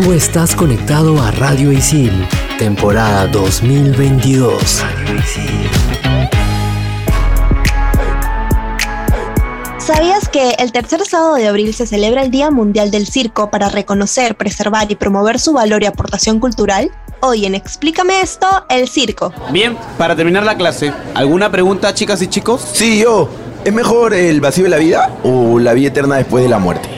Tú estás conectado a Radio Isil, temporada 2022. ¿Sabías que el tercer sábado de abril se celebra el Día Mundial del Circo para reconocer, preservar y promover su valor y aportación cultural? Hoy en Explícame esto, el circo. Bien, para terminar la clase, ¿alguna pregunta, chicas y chicos? Sí, yo. ¿Es mejor el vacío de la vida o la vida eterna después de la muerte?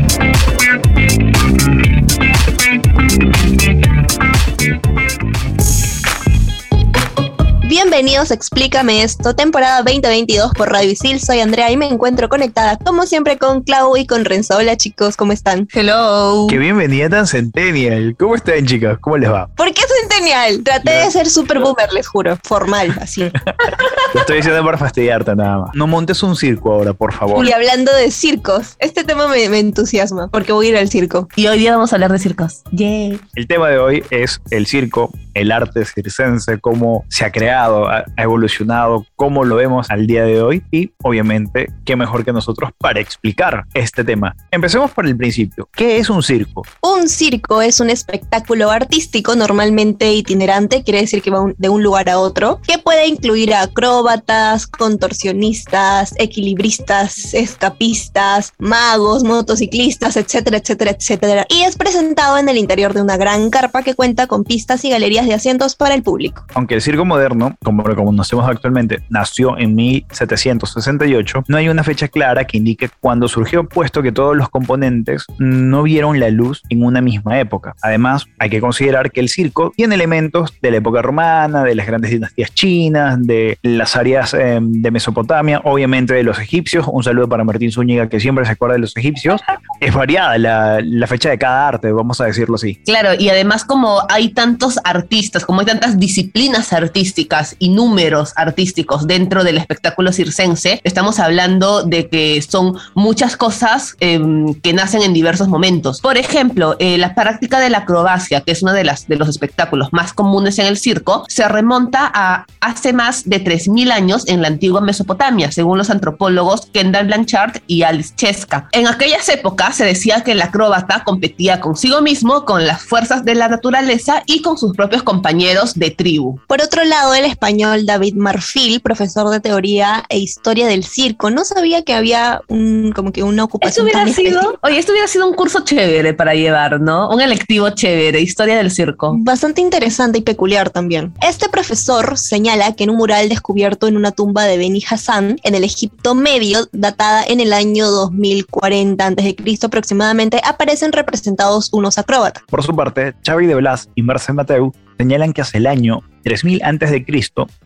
Bienvenidos a Explícame esto, temporada 2022 por Radio Isil. Soy Andrea y me encuentro conectada, como siempre, con Clau y con Renzo. Hola chicos, ¿cómo están? Hello. Qué bienvenida tan Centennial. ¿Cómo están, chicas? ¿Cómo les va? ¿Por qué Centennial? Traté de ser super boomer, les juro. Formal, así. Lo estoy diciendo para fastidiarte nada más. No montes un circo ahora, por favor. Y hablando de circos, este tema me, me entusiasma porque voy a ir al circo. Y hoy día vamos a hablar de circos. Yay. El tema de hoy es el circo, el arte circense, cómo se ha creado ha, evolucionado, cómo lo vemos al día de hoy y obviamente qué mejor que nosotros para explicar este tema. Empecemos por el principio. ¿Qué es un circo? Un circo es un espectáculo artístico normalmente itinerante, quiere decir que va de un lugar a otro, que puede incluir acróbatas, contorsionistas, equilibristas, escapistas, magos, motociclistas, etcétera, etcétera, etcétera. Y es presentado en el interior de una gran carpa que cuenta con pistas y galerías de asientos para el público. Aunque el circo moderno como lo conocemos actualmente, nació en 1768, no hay una fecha clara que indique cuándo surgió, puesto que todos los componentes no vieron la luz en una misma época. Además, hay que considerar que el circo tiene elementos de la época romana, de las grandes dinastías chinas, de las áreas em, de Mesopotamia, obviamente de los egipcios. Un saludo para Martín Zúñiga, que siempre se acuerda de los egipcios. Es variada la, la fecha de cada arte, vamos a decirlo así. Claro, y además como hay tantos artistas, como hay tantas disciplinas artísticas, y números artísticos dentro del espectáculo circense, estamos hablando de que son muchas cosas em, que nacen en diversos momentos. Por ejemplo, eh, la práctica de la acrobacia, que es uno de, las, de los espectáculos más comunes en el circo, se remonta a hace más de 3.000 años en la antigua Mesopotamia, según los antropólogos Kendall Blanchard y Alice Cheska. En aquellas épocas se decía que el acróbata competía consigo mismo, con las fuerzas de la naturaleza y con sus propios compañeros de tribu. Por otro lado, el español David Marfil, profesor de teoría e historia del circo. No sabía que había un, como que una ocupación. Esto hubiera sido, oye, esto hubiera sido un curso chévere para llevar, ¿no? Un electivo chévere, historia del circo. Bastante interesante y peculiar también. Este profesor señala que en un mural descubierto en una tumba de Beni Hassan, en el Egipto medio, datada en el año 2040 a.C. aproximadamente, aparecen representados unos acróbatas. Por su parte, Xavi de Blas y Marcel Mateu señalan que hace el año 3000 a.C.,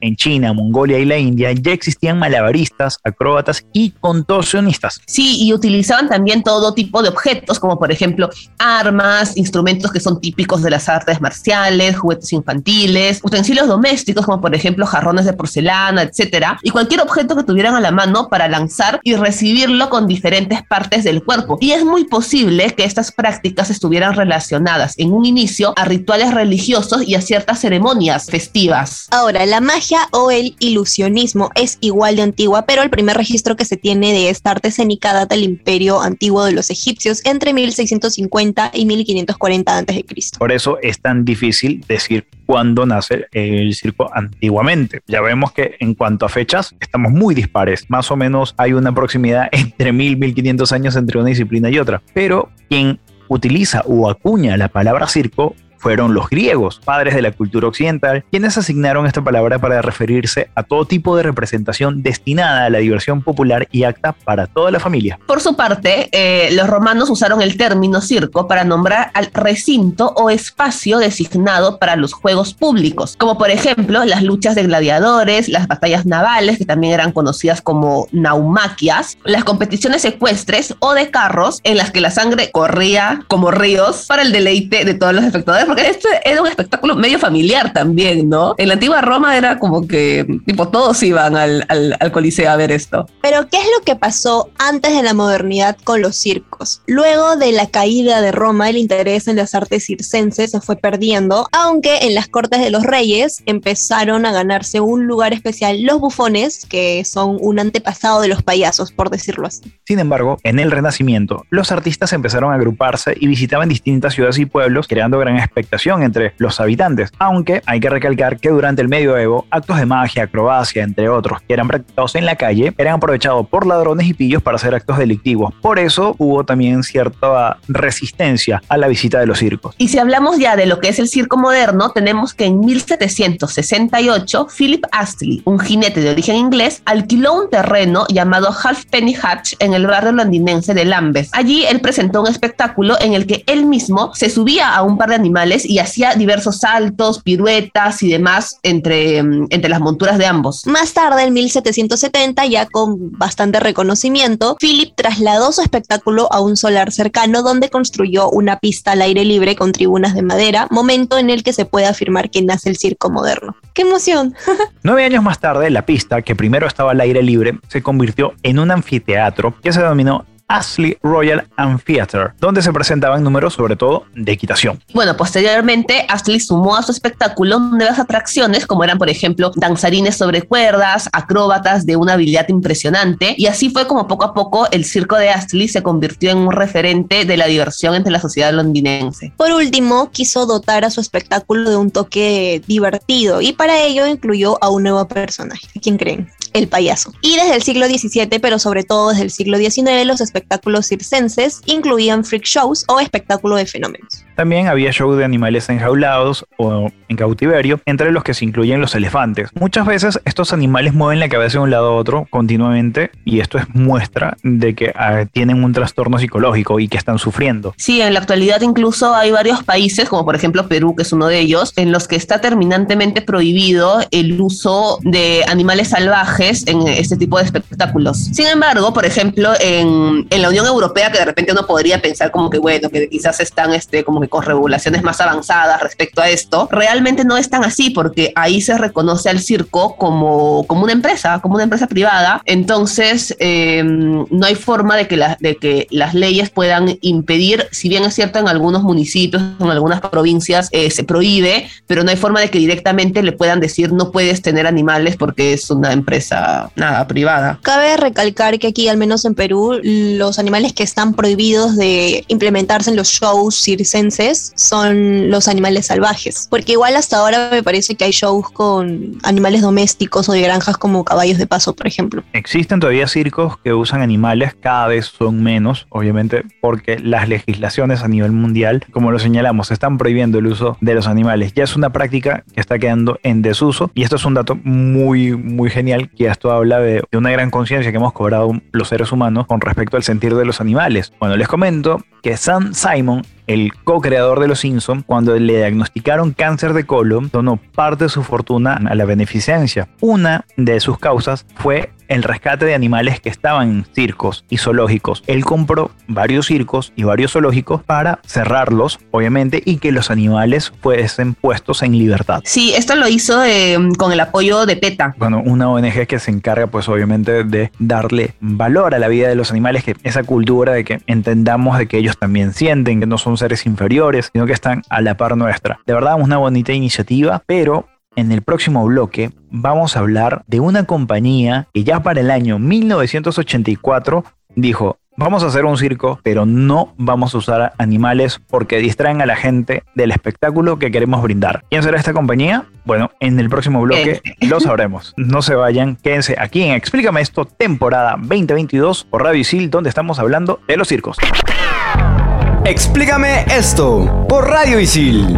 en China, Mongolia y la India ya existían malabaristas, acróbatas y contorsionistas. Sí, y utilizaban también todo tipo de objetos, como por ejemplo armas, instrumentos que son típicos de las artes marciales, juguetes infantiles, utensilios domésticos, como por ejemplo jarrones de porcelana, etcétera, y cualquier objeto que tuvieran a la mano para lanzar y recibirlo con diferentes partes del cuerpo. Y es muy posible que estas prácticas estuvieran relacionadas en un inicio a rituales religiosos y a ciertas ceremonias festivas. Ahora, la magia o el ilusionismo es igual de antigua, pero el primer registro que se tiene de esta arte escénica data del imperio antiguo de los egipcios entre 1650 y 1540 a.C. Por eso es tan difícil decir cuándo nace el circo antiguamente. Ya vemos que en cuanto a fechas estamos muy dispares. Más o menos hay una proximidad entre 1000 y 1500 años entre una disciplina y otra. Pero quien utiliza o acuña la palabra circo fueron los griegos, padres de la cultura occidental, quienes asignaron esta palabra para referirse a todo tipo de representación destinada a la diversión popular y acta para toda la familia. Por su parte, eh, los romanos usaron el término circo para nombrar al recinto o espacio designado para los juegos públicos, como por ejemplo las luchas de gladiadores, las batallas navales, que también eran conocidas como naumaquias, las competiciones ecuestres o de carros en las que la sangre corría como ríos para el deleite de todos los espectadores porque este era un espectáculo medio familiar también, ¿no? En la antigua Roma era como que, tipo, todos iban al, al, al Coliseo a ver esto. Pero, ¿qué es lo que pasó antes de la modernidad con los circos? Luego de la caída de Roma, el interés en las artes circenses se fue perdiendo, aunque en las cortes de los reyes empezaron a ganarse un lugar especial los bufones, que son un antepasado de los payasos, por decirlo así. Sin embargo, en el Renacimiento, los artistas empezaron a agruparse y visitaban distintas ciudades y pueblos, creando gran entre los habitantes, aunque hay que recalcar que durante el medioevo, actos de magia, acrobacia, entre otros, que eran practicados en la calle, eran aprovechados por ladrones y pillos para hacer actos delictivos. Por eso hubo también cierta resistencia a la visita de los circos. Y si hablamos ya de lo que es el circo moderno, tenemos que en 1768 Philip Astley, un jinete de origen inglés, alquiló un terreno llamado Halfpenny Hatch en el barrio londinense de Lambeth. Allí él presentó un espectáculo en el que él mismo se subía a un par de animales y hacía diversos saltos, piruetas y demás entre, mm, entre las monturas de ambos. Más tarde, en 1770, ya con bastante reconocimiento, Philip trasladó su espectáculo a un solar cercano donde construyó una pista al aire libre con tribunas de madera, momento en el que se puede afirmar que nace el circo moderno. ¡Qué emoción! Nueve años más tarde, la pista, que primero estaba al aire libre, se convirtió en un anfiteatro que se denominó Astley Royal Amphitheater, donde se presentaban números sobre todo de equitación. Bueno, posteriormente Astley sumó a su espectáculo nuevas atracciones como eran por ejemplo danzarines sobre cuerdas, acróbatas de una habilidad impresionante y así fue como poco a poco el circo de Astley se convirtió en un referente de la diversión entre la sociedad londinense. Por último, quiso dotar a su espectáculo de un toque divertido y para ello incluyó a un nuevo personaje. ¿Quién creen? El payaso. Y desde el siglo XVII, pero sobre todo desde el siglo XIX, los espectáculos circenses incluían freak shows o espectáculo de fenómenos. También había shows de animales enjaulados o en cautiverio, entre los que se incluyen los elefantes. Muchas veces estos animales mueven la cabeza de un lado a otro continuamente y esto es muestra de que ah, tienen un trastorno psicológico y que están sufriendo. Sí, en la actualidad incluso hay varios países, como por ejemplo Perú, que es uno de ellos, en los que está terminantemente prohibido el uso de animales salvajes en este tipo de espectáculos. Sin embargo, por ejemplo, en, en la Unión Europea, que de repente uno podría pensar como que, bueno, que quizás están este, como que con regulaciones más avanzadas respecto a esto, realmente no es tan así porque ahí se reconoce al circo como, como una empresa, como una empresa privada. Entonces, eh, no hay forma de que, la, de que las leyes puedan impedir, si bien es cierto en algunos municipios, en algunas provincias eh, se prohíbe, pero no hay forma de que directamente le puedan decir no puedes tener animales porque es una empresa nada privada. Cabe recalcar que aquí, al menos en Perú, los animales que están prohibidos de implementarse en los shows circenses son los animales salvajes. Porque igual hasta ahora me parece que hay shows con animales domésticos o de granjas como caballos de paso, por ejemplo. Existen todavía circos que usan animales, cada vez son menos, obviamente, porque las legislaciones a nivel mundial, como lo señalamos, están prohibiendo el uso de los animales. Ya es una práctica que está quedando en desuso y esto es un dato muy, muy genial que esto habla de, de una gran conciencia que hemos cobrado los seres humanos con respecto al sentir de los animales. Bueno, les comento que Sam Simon el co-creador de Los Simpson, cuando le diagnosticaron cáncer de colon, donó parte de su fortuna a la beneficencia. Una de sus causas fue el rescate de animales que estaban en circos y zoológicos. Él compró varios circos y varios zoológicos para cerrarlos, obviamente, y que los animales fuesen puestos en libertad. Sí, esto lo hizo eh, con el apoyo de PETA. Bueno, una ONG que se encarga, pues obviamente, de darle valor a la vida de los animales, que esa cultura de que entendamos de que ellos también sienten, que no son seres inferiores, sino que están a la par nuestra. De verdad, una bonita iniciativa, pero en el próximo bloque vamos a hablar de una compañía que ya para el año 1984 dijo, vamos a hacer un circo, pero no vamos a usar animales porque distraen a la gente del espectáculo que queremos brindar. ¿Quién será esta compañía? Bueno, en el próximo bloque lo sabremos. No se vayan, quédense aquí en Explícame esto, temporada 2022 por Radio Isil, donde estamos hablando de los circos. Explícame esto por Radio Isil.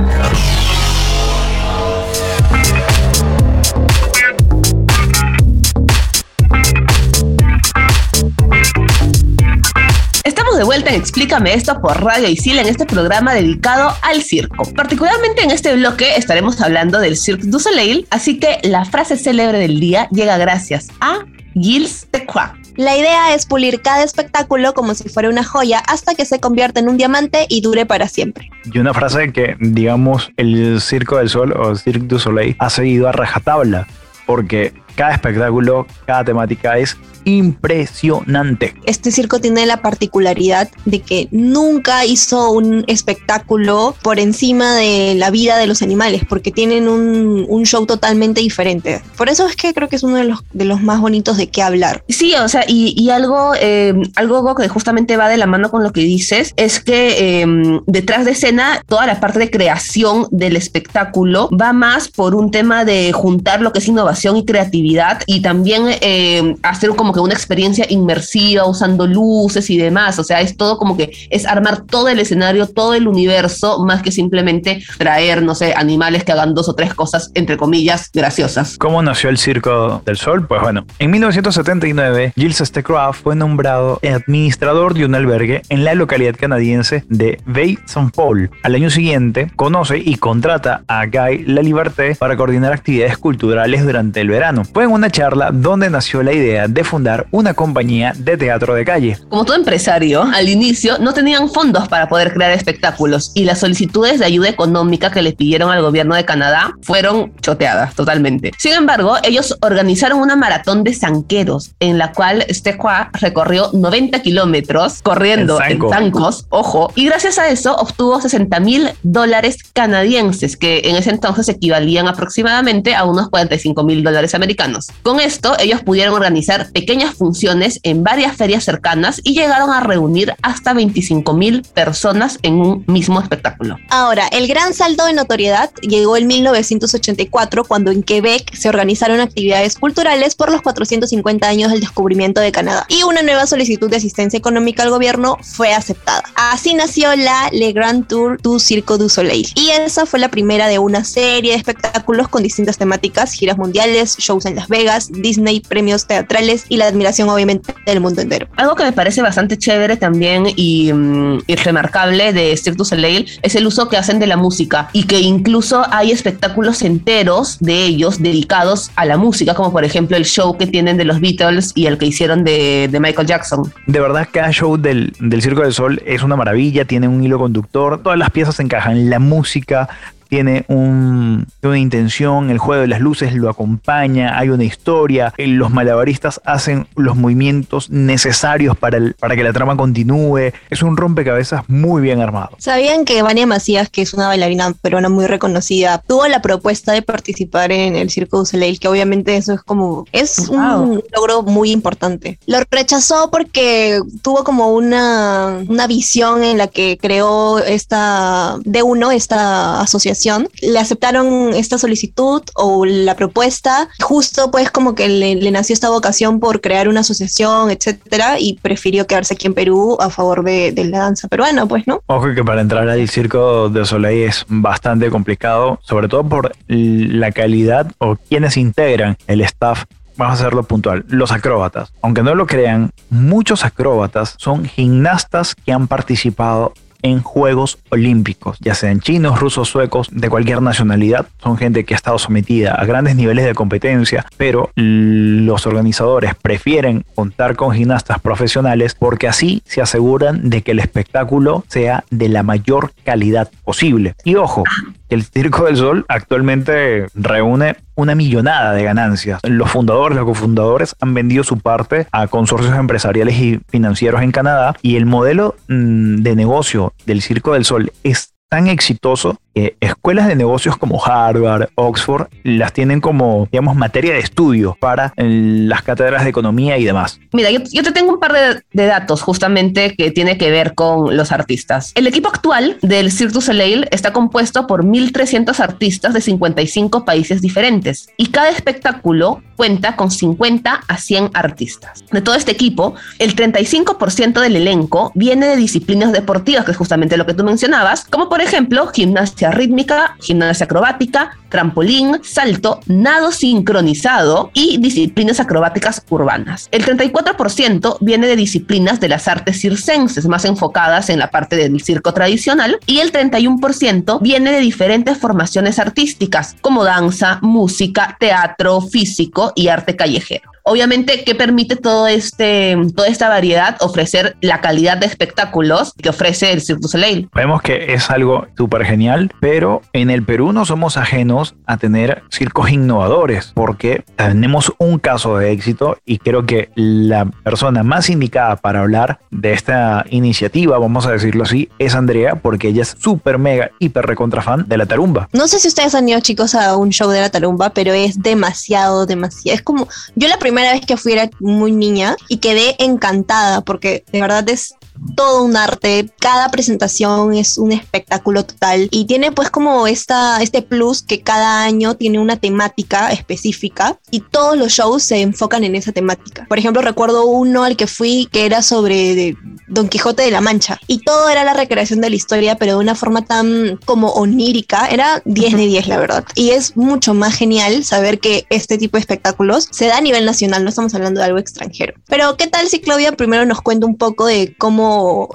Estamos de vuelta en Explícame esto por Radio Isil en este programa dedicado al circo. Particularmente en este bloque estaremos hablando del Cirque du Soleil, así que la frase célebre del día llega gracias a Gilles de Croix. La idea es pulir cada espectáculo como si fuera una joya hasta que se convierta en un diamante y dure para siempre. Y una frase que, digamos, el Circo del Sol o Cirque du Soleil ha seguido a rajatabla, porque cada espectáculo, cada temática es impresionante. Este circo tiene la particularidad de que nunca hizo un espectáculo por encima de la vida de los animales, porque tienen un, un show totalmente diferente. Por eso es que creo que es uno de los, de los más bonitos de qué hablar. Sí, o sea, y, y algo, eh, algo que justamente va de la mano con lo que dices, es que eh, detrás de escena, toda la parte de creación del espectáculo va más por un tema de juntar lo que es innovación y creatividad y también eh, hacer como que una experiencia inmersiva usando luces y demás. O sea, es todo como que es armar todo el escenario, todo el universo, más que simplemente traer, no sé, animales que hagan dos o tres cosas, entre comillas, graciosas. ¿Cómo nació el Circo del Sol? Pues bueno, en 1979, Gilles Stecraft fue nombrado administrador de un albergue en la localidad canadiense de Bay-Saint-Paul. Al año siguiente, conoce y contrata a Guy Laliberté para coordinar actividades culturales durante el verano. Fue en una charla donde nació la idea de fundar una compañía de teatro de calle. Como todo empresario, al inicio no tenían fondos para poder crear espectáculos y las solicitudes de ayuda económica que les pidieron al gobierno de Canadá fueron choteadas totalmente. Sin embargo, ellos organizaron una maratón de zanqueros en la cual Stequa recorrió 90 kilómetros corriendo en, zanco. zancos, ojo, y gracias a eso obtuvo 60 mil dólares canadienses, que en ese entonces equivalían aproximadamente a unos 45 mil dólares americanos. Con esto, ellos pudieron organizar pequeñas funciones en varias ferias cercanas y llegaron a reunir hasta 25 mil personas en un mismo espectáculo. Ahora, el gran saldo de notoriedad llegó en 1984 cuando en Quebec se organizaron actividades culturales por los 450 años del descubrimiento de Canadá y una nueva solicitud de asistencia económica al gobierno fue aceptada. Así nació la Le Grand Tour du Circo du Soleil y esa fue la primera de una serie de espectáculos con distintas temáticas, giras mundiales, shows en Las Vegas, Disney, premios teatrales y la admiración obviamente del mundo entero. Algo que me parece bastante chévere también y, mm, y remarcable de Cirque du Soleil es el uso que hacen de la música y que incluso hay espectáculos enteros de ellos dedicados a la música, como por ejemplo el show que tienen de los Beatles y el que hicieron de, de Michael Jackson. De verdad, cada show del, del Circo del Sol es una maravilla, tiene un hilo conductor, todas las piezas encajan, la música tiene un- una intención, el juego de las luces lo acompaña, hay una historia, eh, los malabaristas hacen los movimientos necesarios para, el- para que la trama continúe, es un rompecabezas muy bien armado. ¿Sabían que Vania Macías, que es una bailarina peruana muy reconocida, tuvo la propuesta de participar en el Circo du Soleil? Que obviamente eso es como, es Wow. un logro muy importante. Lo rechazó porque tuvo como una, una visión en la que creó esta, de uno, esta asociación. Le aceptaron esta solicitud o la propuesta, justo pues como que le, nació esta vocación por crear una asociación, etcétera, y prefirió quedarse aquí en Perú a favor de, de la danza peruana, pues, ¿no? Ojo que para entrar al Circo de Soleil es bastante complicado, sobre todo por la calidad o quienes integran el staff. Vamos a hacerlo puntual. Los acróbatas. Aunque no lo crean, muchos acróbatas son gimnastas que han participado en Juegos Olímpicos, ya sean chinos, rusos, suecos, de cualquier nacionalidad. Son gente que ha estado sometida a grandes niveles de competencia, pero los organizadores prefieren contar con gimnastas profesionales porque así se aseguran de que el espectáculo sea de la mayor calidad posible. Y ojo, el Circo del Sol actualmente reúne una millonada de ganancias. Los fundadores, los cofundadores han vendido su parte a consorcios empresariales y financieros en Canadá y el modelo mm, de negocio del Circo del Sol es tan exitoso que escuelas de negocios como Harvard, Oxford, las tienen como, digamos, materia de estudio para eh, las cátedras de economía y demás. Mira, yo, yo te tengo un par de, de datos justamente que tiene que ver con los artistas. El equipo actual del Cirque du Soleil está compuesto por 1.300 artistas de 55 países diferentes y cada espectáculo cuenta con 50 a 100 artistas. De todo este equipo, el 35% del elenco viene de disciplinas deportivas, que es justamente lo que tú mencionabas, como por ejemplo gimnasia rítmica, gimnasia acrobática, trampolín, salto, nado sincronizado y disciplinas acrobáticas urbanas. El 34% viene de disciplinas de las artes circenses, más enfocadas en la parte del circo tradicional, y el 31% viene de diferentes formaciones artísticas, como danza, música, teatro, físico y arte callejero. Obviamente, ¿qué permite todo este, toda esta variedad? Ofrecer la calidad de espectáculos que ofrece el Cirque du Soleil. Vemos que es algo súper genial, pero en el Perú no somos ajenos a tener circos innovadores, porque tenemos un caso de éxito y creo que la persona más indicada para hablar de esta iniciativa, vamos a decirlo así, es Andrea, porque ella es súper mega, hiper recontra fan de la tarumba. No sé si ustedes han ido chicos a un show de la tarumba, pero es demasiado, demasiado. Es como, yo la primera vez que fui era muy niña y quedé encantada porque de verdad es todo un arte, cada presentación es un espectáculo total y tiene pues como esta, este plus que cada año tiene una temática específica y todos los shows se enfocan en esa temática. Por ejemplo, recuerdo uno al que fui que era sobre Don Quijote de la Mancha y todo era la recreación de la historia pero de una forma tan como onírica, era 10 de 10 la verdad. Y es mucho más genial saber que este tipo de espectáculos se da a nivel nacional, no estamos hablando de algo extranjero. Pero ¿qué tal si Claudia primero nos cuenta un poco de cómo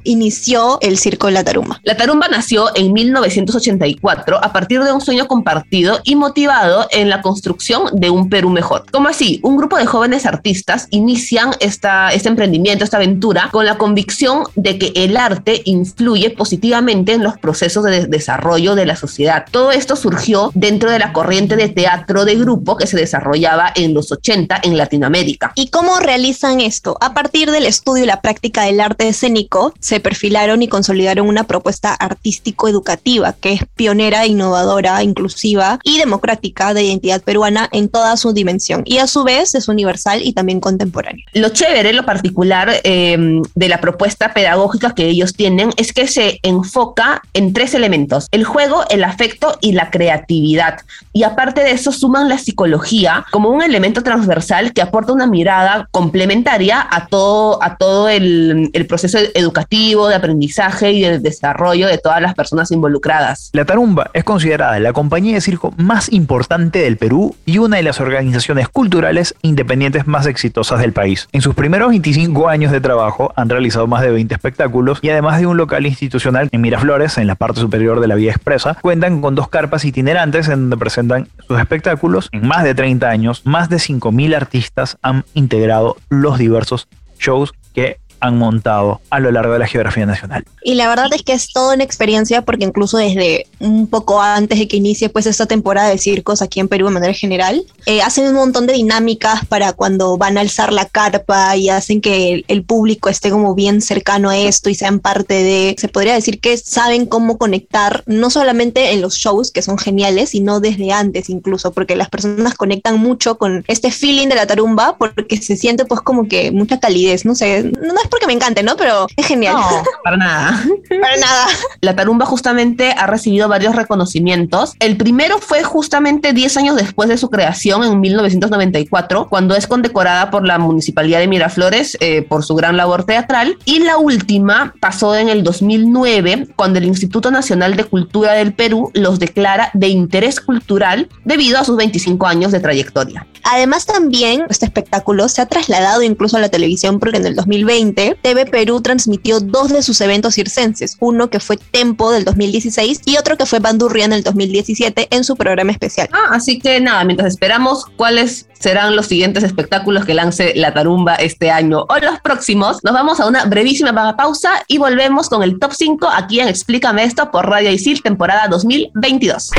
inició el circo de la tarumba. La tarumba nació en 1984 a partir de un sueño compartido y motivado en la construcción de un Perú mejor. Como así, un grupo de jóvenes artistas inician esta, este emprendimiento, esta aventura, con la convicción de que el arte influye positivamente en los procesos de desarrollo de la sociedad. Todo esto surgió dentro de la corriente de teatro de grupo que se desarrollaba en los 80 en Latinoamérica. ¿Y cómo realizan esto? A partir del estudio y la práctica del arte escénico se perfilaron y consolidaron una propuesta artístico-educativa que es pionera, innovadora, inclusiva y democrática de identidad peruana en toda su dimensión y a su vez es universal y también contemporánea. Lo chévere, lo particular em, de la propuesta pedagógica que ellos tienen es que se enfoca en tres elementos, el juego, el afecto y la creatividad. Y aparte de eso suman la psicología como un elemento transversal que aporta una mirada complementaria a todo, a todo el, el proceso educativo, de aprendizaje y de desarrollo de todas las personas involucradas. La Tarumba es considerada la compañía de circo más importante del Perú y una de las organizaciones culturales independientes más exitosas del país. En sus primeros 25 años de trabajo han realizado más de 20 espectáculos y además de un local institucional en Miraflores, en la parte superior de la vía expresa, cuentan con dos carpas itinerantes en donde presentan sus espectáculos. En más de 30 años, más de 5.000 artistas han integrado los diversos shows que han montado a lo largo de la geografía nacional. Y la verdad es que es toda una experiencia porque incluso desde un poco antes de que inicie pues esta temporada de circos aquí en Perú de manera general, eh, hacen un montón de dinámicas para cuando van a alzar la carpa y hacen que el, público esté como bien cercano a esto y sean parte de, se podría decir que saben cómo conectar, no solamente en los shows que son geniales, sino desde antes incluso, porque las personas conectan mucho con este feeling de la tarumba porque se siente pues como que mucha calidez, no sé, no es porque me encante, ¿no? Pero es genial. No, para nada. para nada. La tarumba justamente ha recibido varios reconocimientos. El primero fue justamente 10 años después de su creación, en 1994, cuando es condecorada por la Municipalidad de Miraflores eh, por su gran labor teatral. Y la última pasó en el 2009, cuando el Instituto Nacional de Cultura del Perú los declara de interés cultural debido a sus 25 años de trayectoria. Además también este espectáculo se ha trasladado incluso a la televisión porque en el 2020 TV Perú transmitió dos de sus eventos circenses, uno que fue Tempo del 2016 y otro que fue Bandurria en el 2017 en su programa especial. Ah, así que nada, mientras esperamos cuáles serán los siguientes espectáculos que lance la Tarumba este año o los próximos, nos vamos a una brevísima pausa y volvemos con el top 5 aquí en Explícame esto por Radio Isil temporada 2022.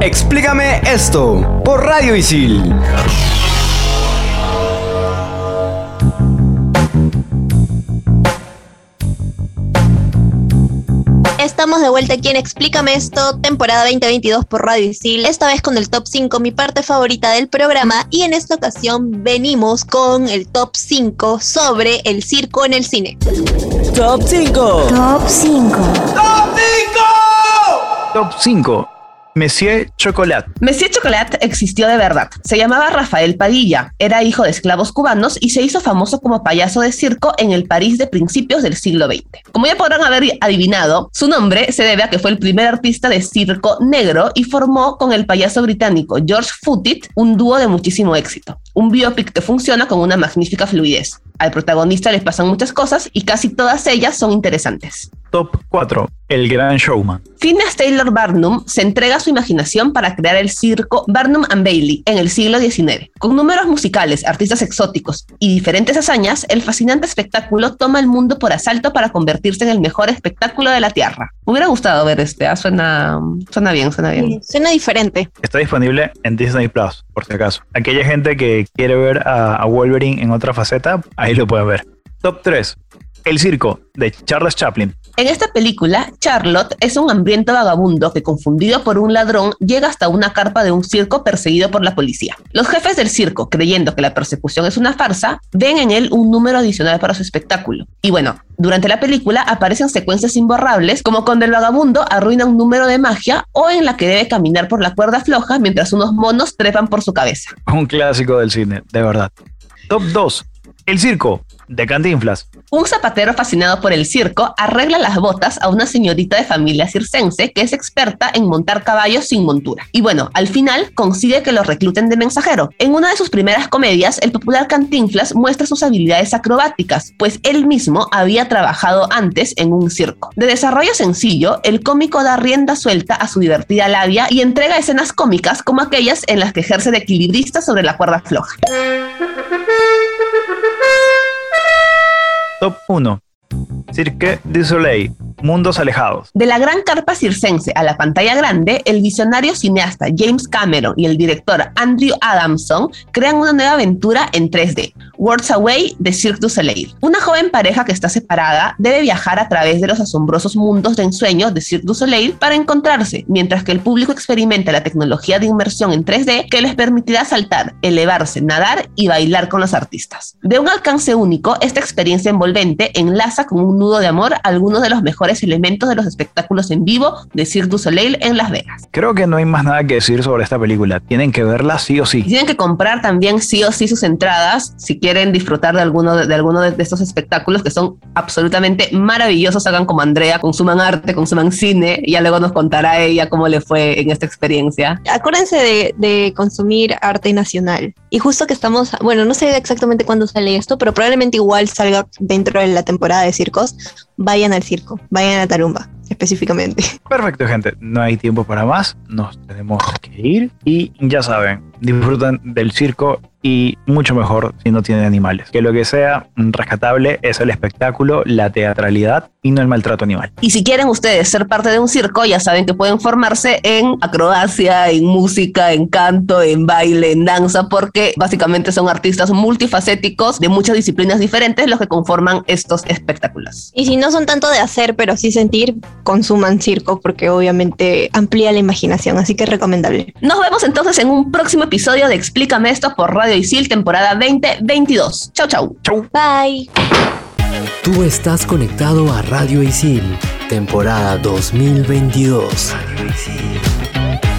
Explícame esto por Radio Isil. Estamos de vuelta aquí en Explícame esto, temporada 2022 por Radio Isil, esta vez con el top 5, mi parte favorita del programa, y en esta ocasión venimos con el top 5 sobre el circo en el cine. Top 5. Top 5. ¡Top 5! Top 5. Monsieur Chocolat. Monsieur Chocolat existió de verdad. Se llamaba Rafael Padilla, era hijo de esclavos cubanos y se hizo famoso como payaso de circo en el París de principios del siglo XX. Como ya podrán haber adivinado, su nombre se debe a que fue el primer artista de circo negro y formó con el payaso británico George Footit un dúo de muchísimo éxito. Un biopic que funciona con una magnífica fluidez. Al protagonista les pasan muchas cosas y casi todas ellas son interesantes. Top 4. El Gran Showman. Phineas Taylor Barnum se entrega a su imaginación para crear el circo Barnum and Bailey en el siglo XIX. Con números musicales, artistas exóticos y diferentes hazañas, el fascinante espectáculo toma el mundo por asalto para convertirse en el mejor espectáculo de la Tierra. Me hubiera gustado ver este, ah, suena, suena bien, suena bien. Suena diferente. Está disponible en Disney Plus, por si acaso. Aquella gente que quiere ver a, a Wolverine en otra faceta, ahí lo puede ver. Top 3. El circo, de Charles Chaplin. En esta película, Charlotte es un hambriento vagabundo que, confundido por un ladrón, llega hasta una carpa de un circo perseguido por la policía. Los jefes del circo, creyendo que la persecución es una farsa, ven en él un número adicional para su espectáculo. Y bueno, durante la película aparecen secuencias imborrables, como cuando el vagabundo arruina un número de magia o en la que debe caminar por la cuerda floja mientras unos monos trepan por su cabeza. Un clásico del cine, de verdad. Top 2. El circo, de Cantinflas. Un zapatero fascinado por el circo arregla las botas a una señorita de familia circense que es experta en montar caballos sin montura. Y bueno, al final consigue que lo recluten de mensajero. En una de sus primeras comedias, el popular Cantinflas muestra sus habilidades acrobáticas, pues él mismo había trabajado antes en un circo. De desarrollo sencillo, el cómico da rienda suelta a su divertida labia y entrega escenas cómicas como aquellas en las que ejerce de equilibrista sobre la cuerda floja. Top 1. Cirque du Soleil, Mundos Alejados. De la gran carpa circense a la pantalla grande, el visionario cineasta James Cameron y el director Andrew Adamson crean una nueva aventura en 3D, Worlds Away de Cirque du Soleil. Una joven pareja que está separada debe viajar a través de los asombrosos mundos de ensueño de Cirque du Soleil para encontrarse, mientras que el público experimenta la tecnología de inmersión en 3D que les permitirá saltar, elevarse, nadar y bailar con los artistas. De un alcance único, esta experiencia envolvente enlaza con un nudo de amor algunos de los mejores elementos de los espectáculos en vivo de Cirque du Soleil en Las Vegas. Creo que no hay más nada que decir sobre esta película. Tienen que verla sí o sí. Y tienen que comprar también sí o sí sus entradas si quieren disfrutar de alguno de, de alguno de, de estos espectáculos que son absolutamente maravillosos. Hagan como Andrea, consuman arte, consuman cine y ya luego nos contará ella cómo le fue en esta experiencia. Acuérdense de, de consumir arte nacional. Y justo que estamos, bueno, no sé exactamente cuándo sale esto, pero probablemente igual salga dentro de la temporada de circos. Vayan al circo, vayan a Tarumba específicamente. Perfecto, gente. No hay tiempo para más. Nos tenemos que ir. Y ya saben, disfrutan del circo y mucho mejor si no tienen animales. Que lo que sea rescatable es el espectáculo, la teatralidad y no el maltrato animal. Y si quieren ustedes ser parte de un circo, ya saben que pueden formarse en acrobacia, en música, en canto, en baile, en danza, porque básicamente son artistas multifacéticos de muchas disciplinas diferentes los que conforman estos espectáculos. Y si no son tanto de hacer, pero sí sentir, consuman circo porque obviamente amplía la imaginación, así que es recomendable. Nos vemos entonces en un próximo episodio de Explícame esto por Radio Isil, temporada 2022. Chau, chau. Chau. Bye. Tú estás conectado a Radio Isil, temporada 2022. Radio Isil.